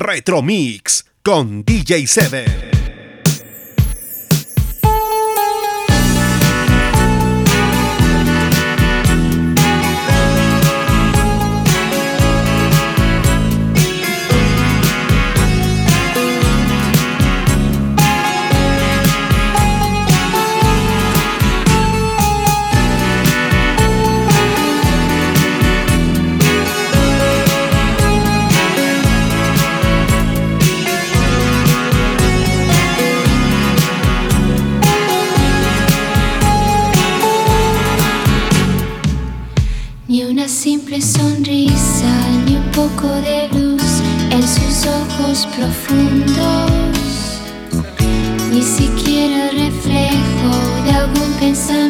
Retro Mix con DJ Seven.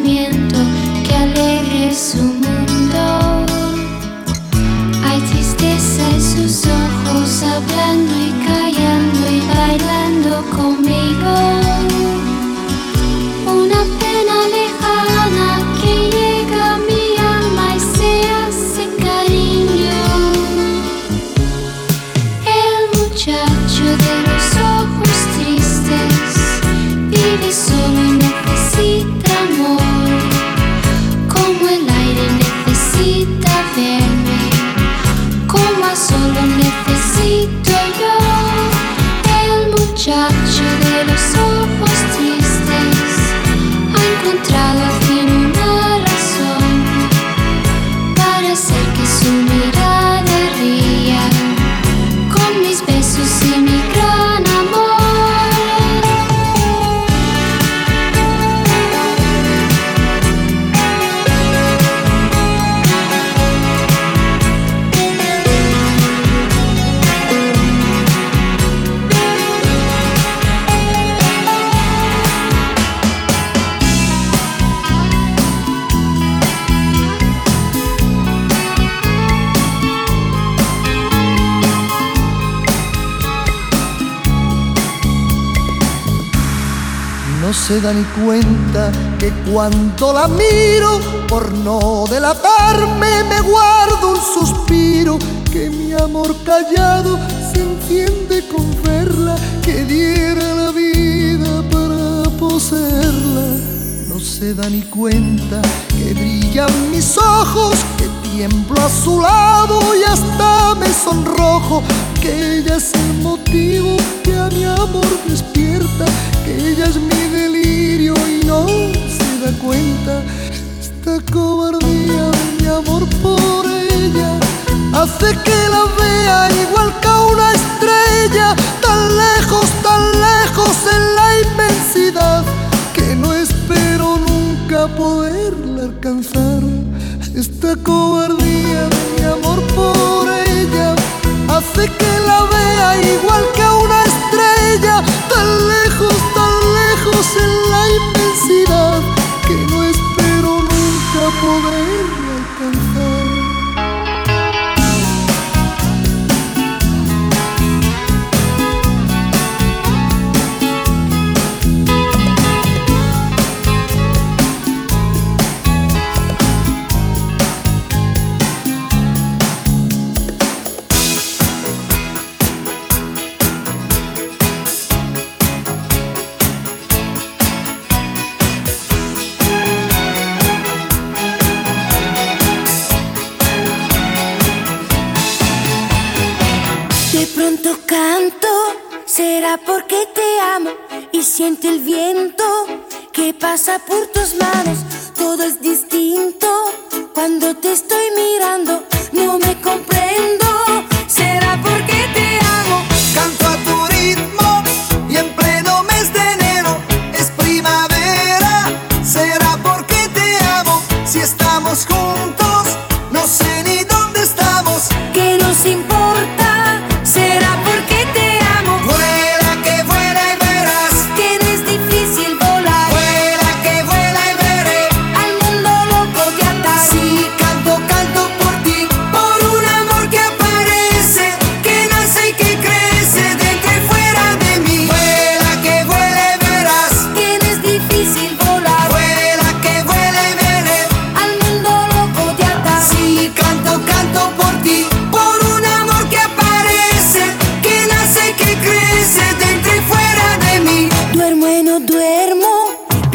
que alegre su se da ni cuenta que cuando la miro, por no delatarme, me guardo un suspiro, que mi amor callado se enciende con verla, que diera la vida para poseerla. No se da ni cuenta que brillan mis ojos, que tiemblo a su lado y hasta me sonrojo, que ella es el motivo que a mi amor despierta, que ella es mi delirio y no se da cuenta. Esta cobardía de mi amor por ella hace que la vea igual que una estrella, tan lejos, tan lejos en la inmensidad, que no espero nunca poderla alcanzar. Esta cobardía de mi amor por ella hace que la vea igual que una estrella, tan lejos, en la inmensidad, que no espero nunca poder porque por tus manos. Todo es distinto cuando te estoy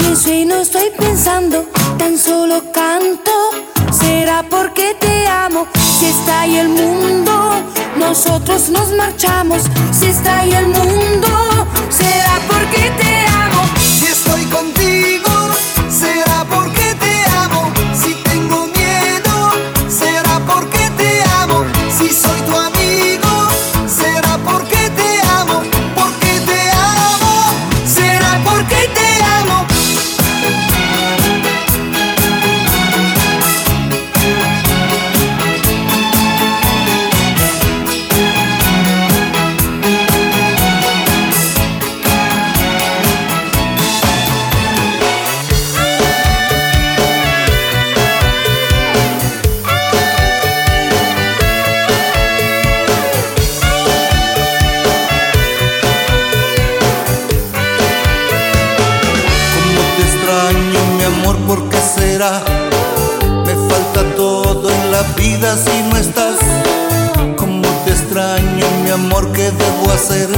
pienso y no estoy pensando, tan solo canto. Será porque te amo, si está ahí el mundo, nosotros nos marchamos. Si está ahí el mundo, será porque te amo. Me falta todo en la vida si no estás. Como te extraño, mi amor, ¿qué debo hacer?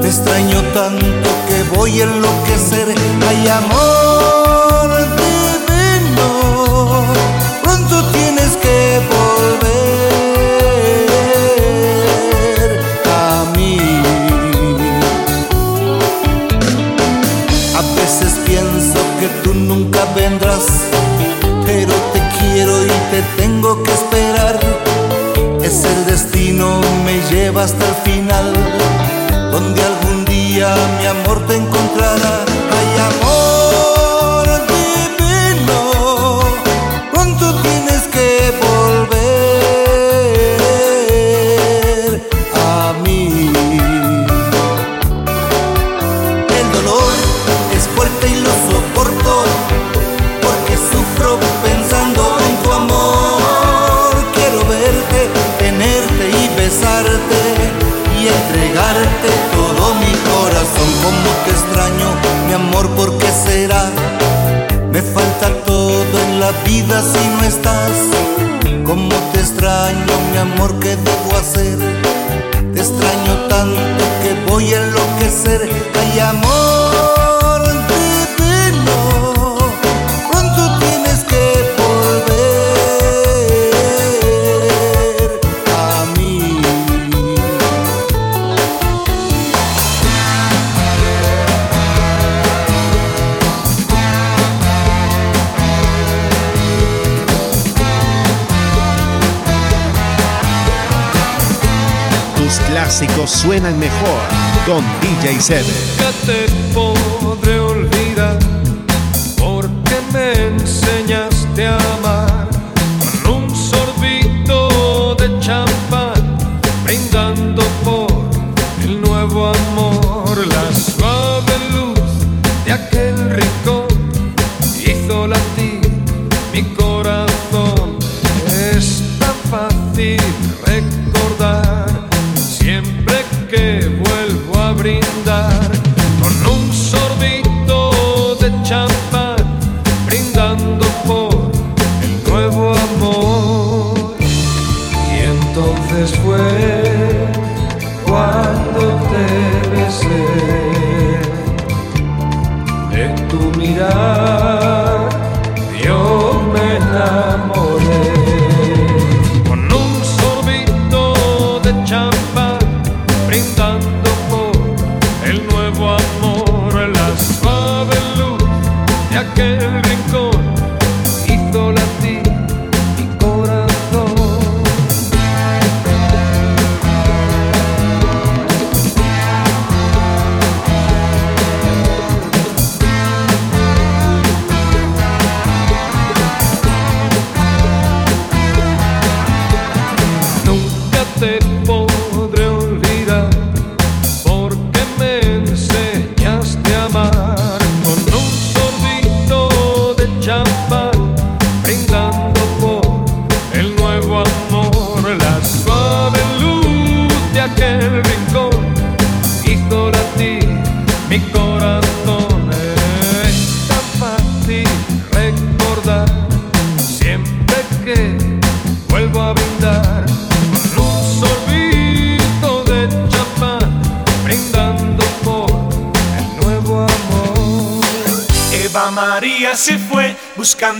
Te extraño tanto que voy a enloquecer. Ay, amor. día mi amor te encontré. vida si no estás. Como te extraño, mi amor, ¿qué debo hacer? Te extraño tanto que voy a enloquecer. Hay amor. suenan mejor con DJ Seven.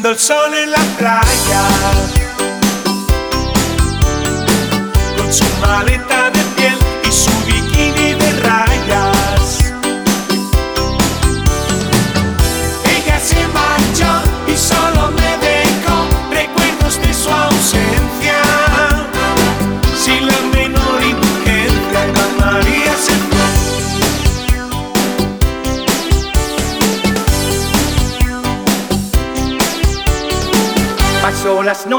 the sun.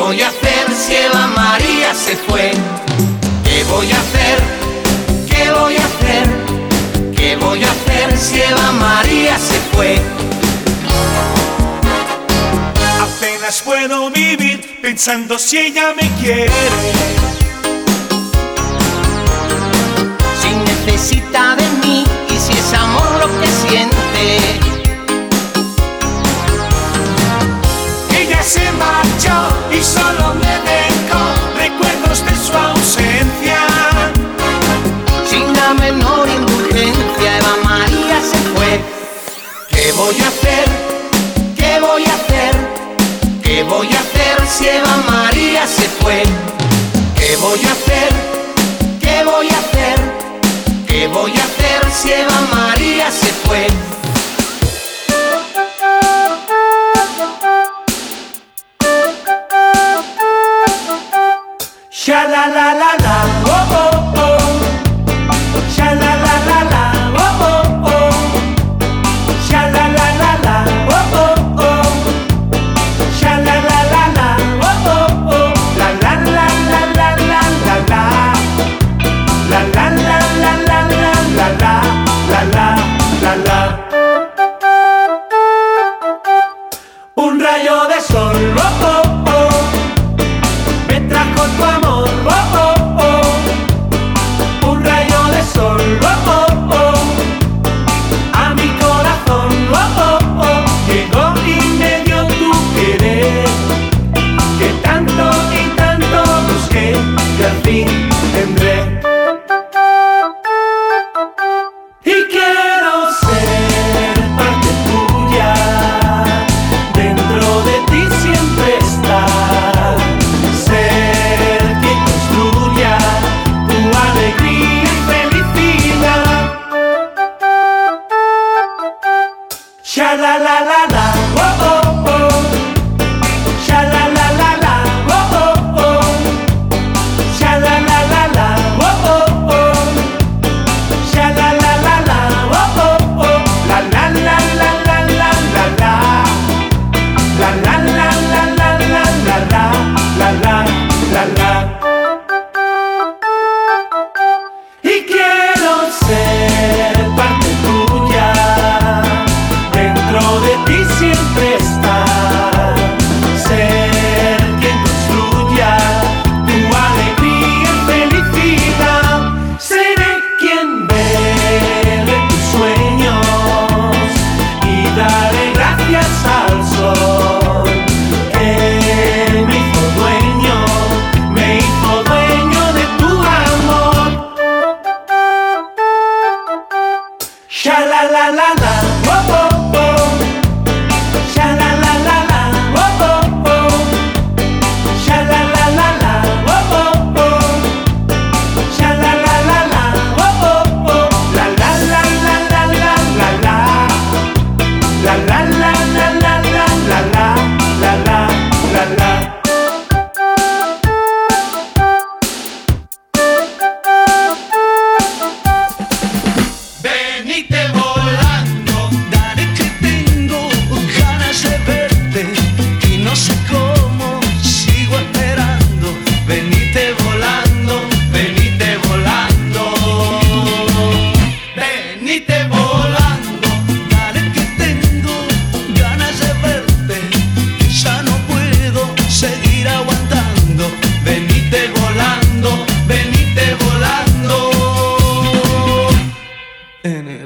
voy a hacer si Eva María se fue? ¿Qué voy a hacer? ¿Qué voy a hacer? ¿Qué voy a hacer si Eva María se fue? Apenas puedo vivir pensando si ella me quiere. Si necesita de mí y si es amor lo que siente. voy a hacer? ¿Qué voy a hacer? ¿Qué voy a hacer si Eva María se fue? ¿Qué voy a hacer? ¿Qué voy a hacer? ¿Qué voy a hacer si Eva María se fue? Sha la la la la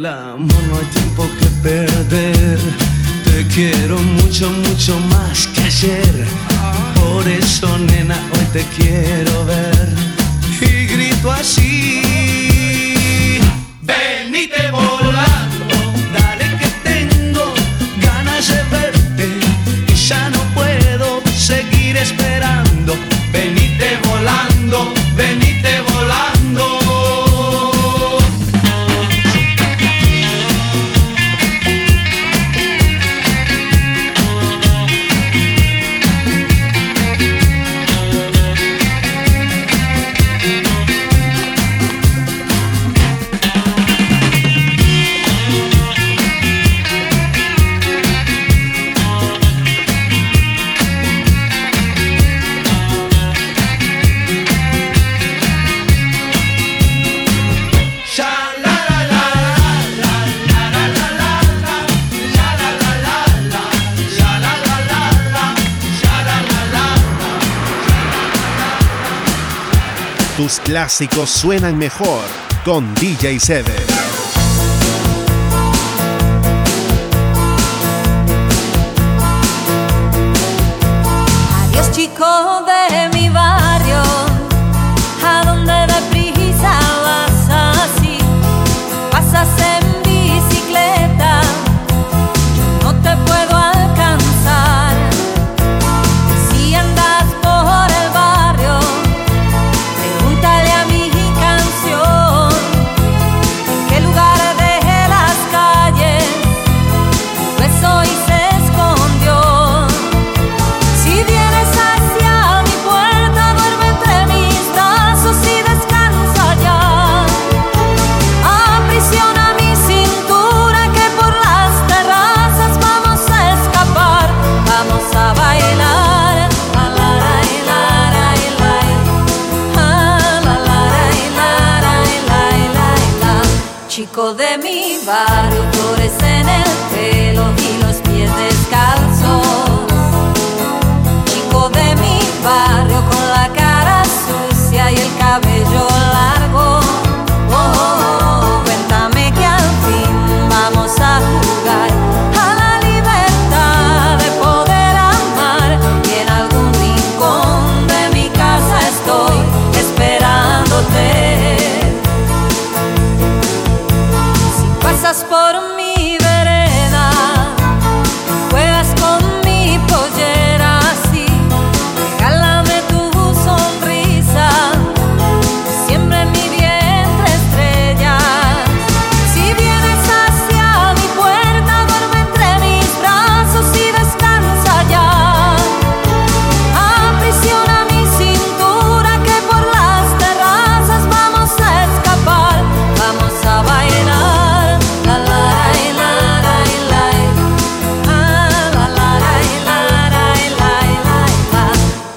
el no hay tiempo que perder. Te quiero mucho, mucho más que ayer. Por eso, nena, hoy te quiero ver. Y grito así. Venite volando, dale que tengo ganas de verte. Y ya no puedo seguir esperando. clásicos suenan mejor con DJ Sever.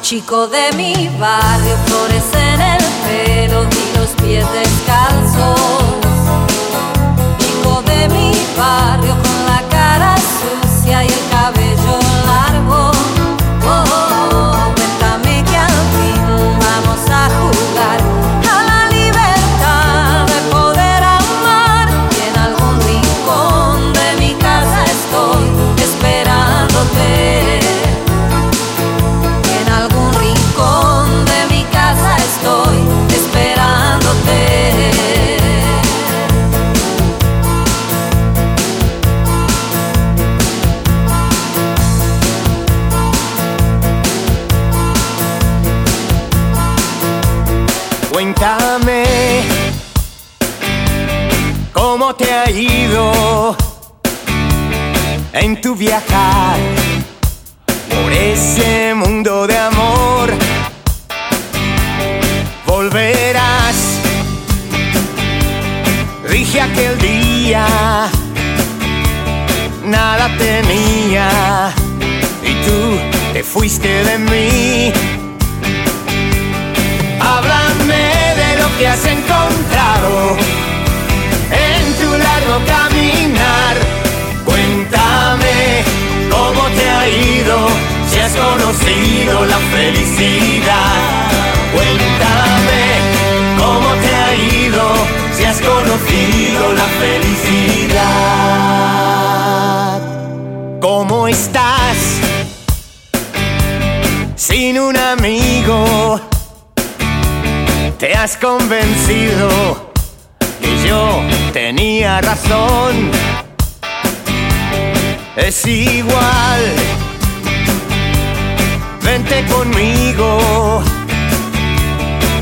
Chico de mi barrio, flores en el pelo y los pies descalzos. Chico de mi barrio, cómo te ha ido en tu viajar por ese mundo de amor. Volverás, dije aquel día, nada tenía y tú te fuiste de mí. Háblame de lo que has encontrado caminar. Cuéntame cómo te ha ido, si has conocido la felicidad. Cuéntame cómo te ha ido, si has conocido la felicidad. ¿Cómo estás? Sin un amigo, te has convencido yo tenía razón. Es igual, vente conmigo,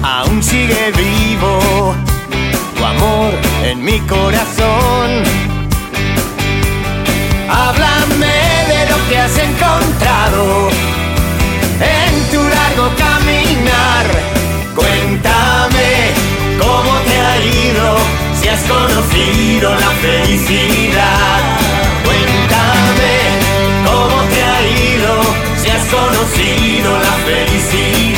aún sigue vivo tu amor en mi corazón. Háblame de lo que has encontrado en tu largo caminar. Cuenta has conocido la felicidad. Cuéntame cómo te ha ido, si has conocido la felicidad.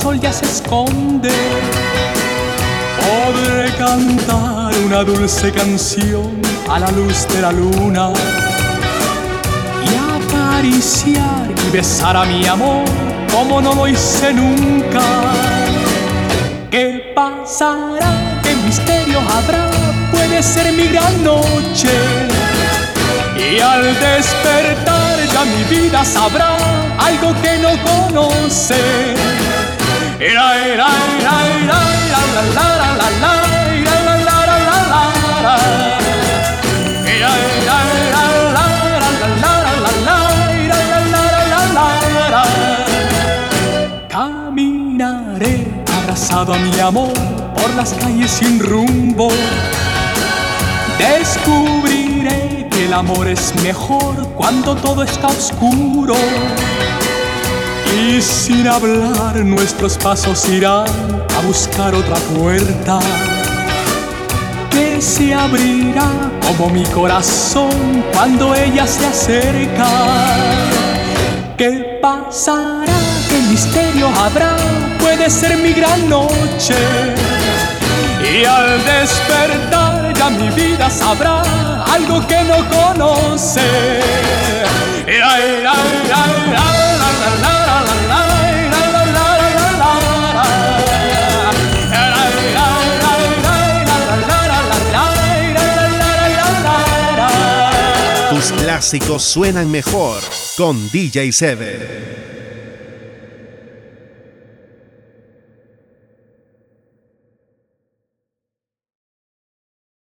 Sol ya se esconde. Podré cantar una dulce canción a la luz de la luna y acariciar y besar a mi amor como no lo hice nunca. ¿Qué pasará? ¿Qué misterio habrá? Puede ser mi gran noche. Y al despertar ya mi vida sabrá algo que no conoce. Caminaré abrazado a mi amor por las calles sin rumbo. Descubriré que el amor es mejor cuando todo está oscuro. Y sin hablar nuestros pasos irán a buscar otra puerta que se abrirá como mi corazón cuando ella se acerca. ¿Qué pasará? ¿Qué misterio habrá? Puede ser mi gran noche. Y al despertar ya mi vida sabrá algo que no conoce. Era, era, era, clásicos suenan mejor con DJ Sever.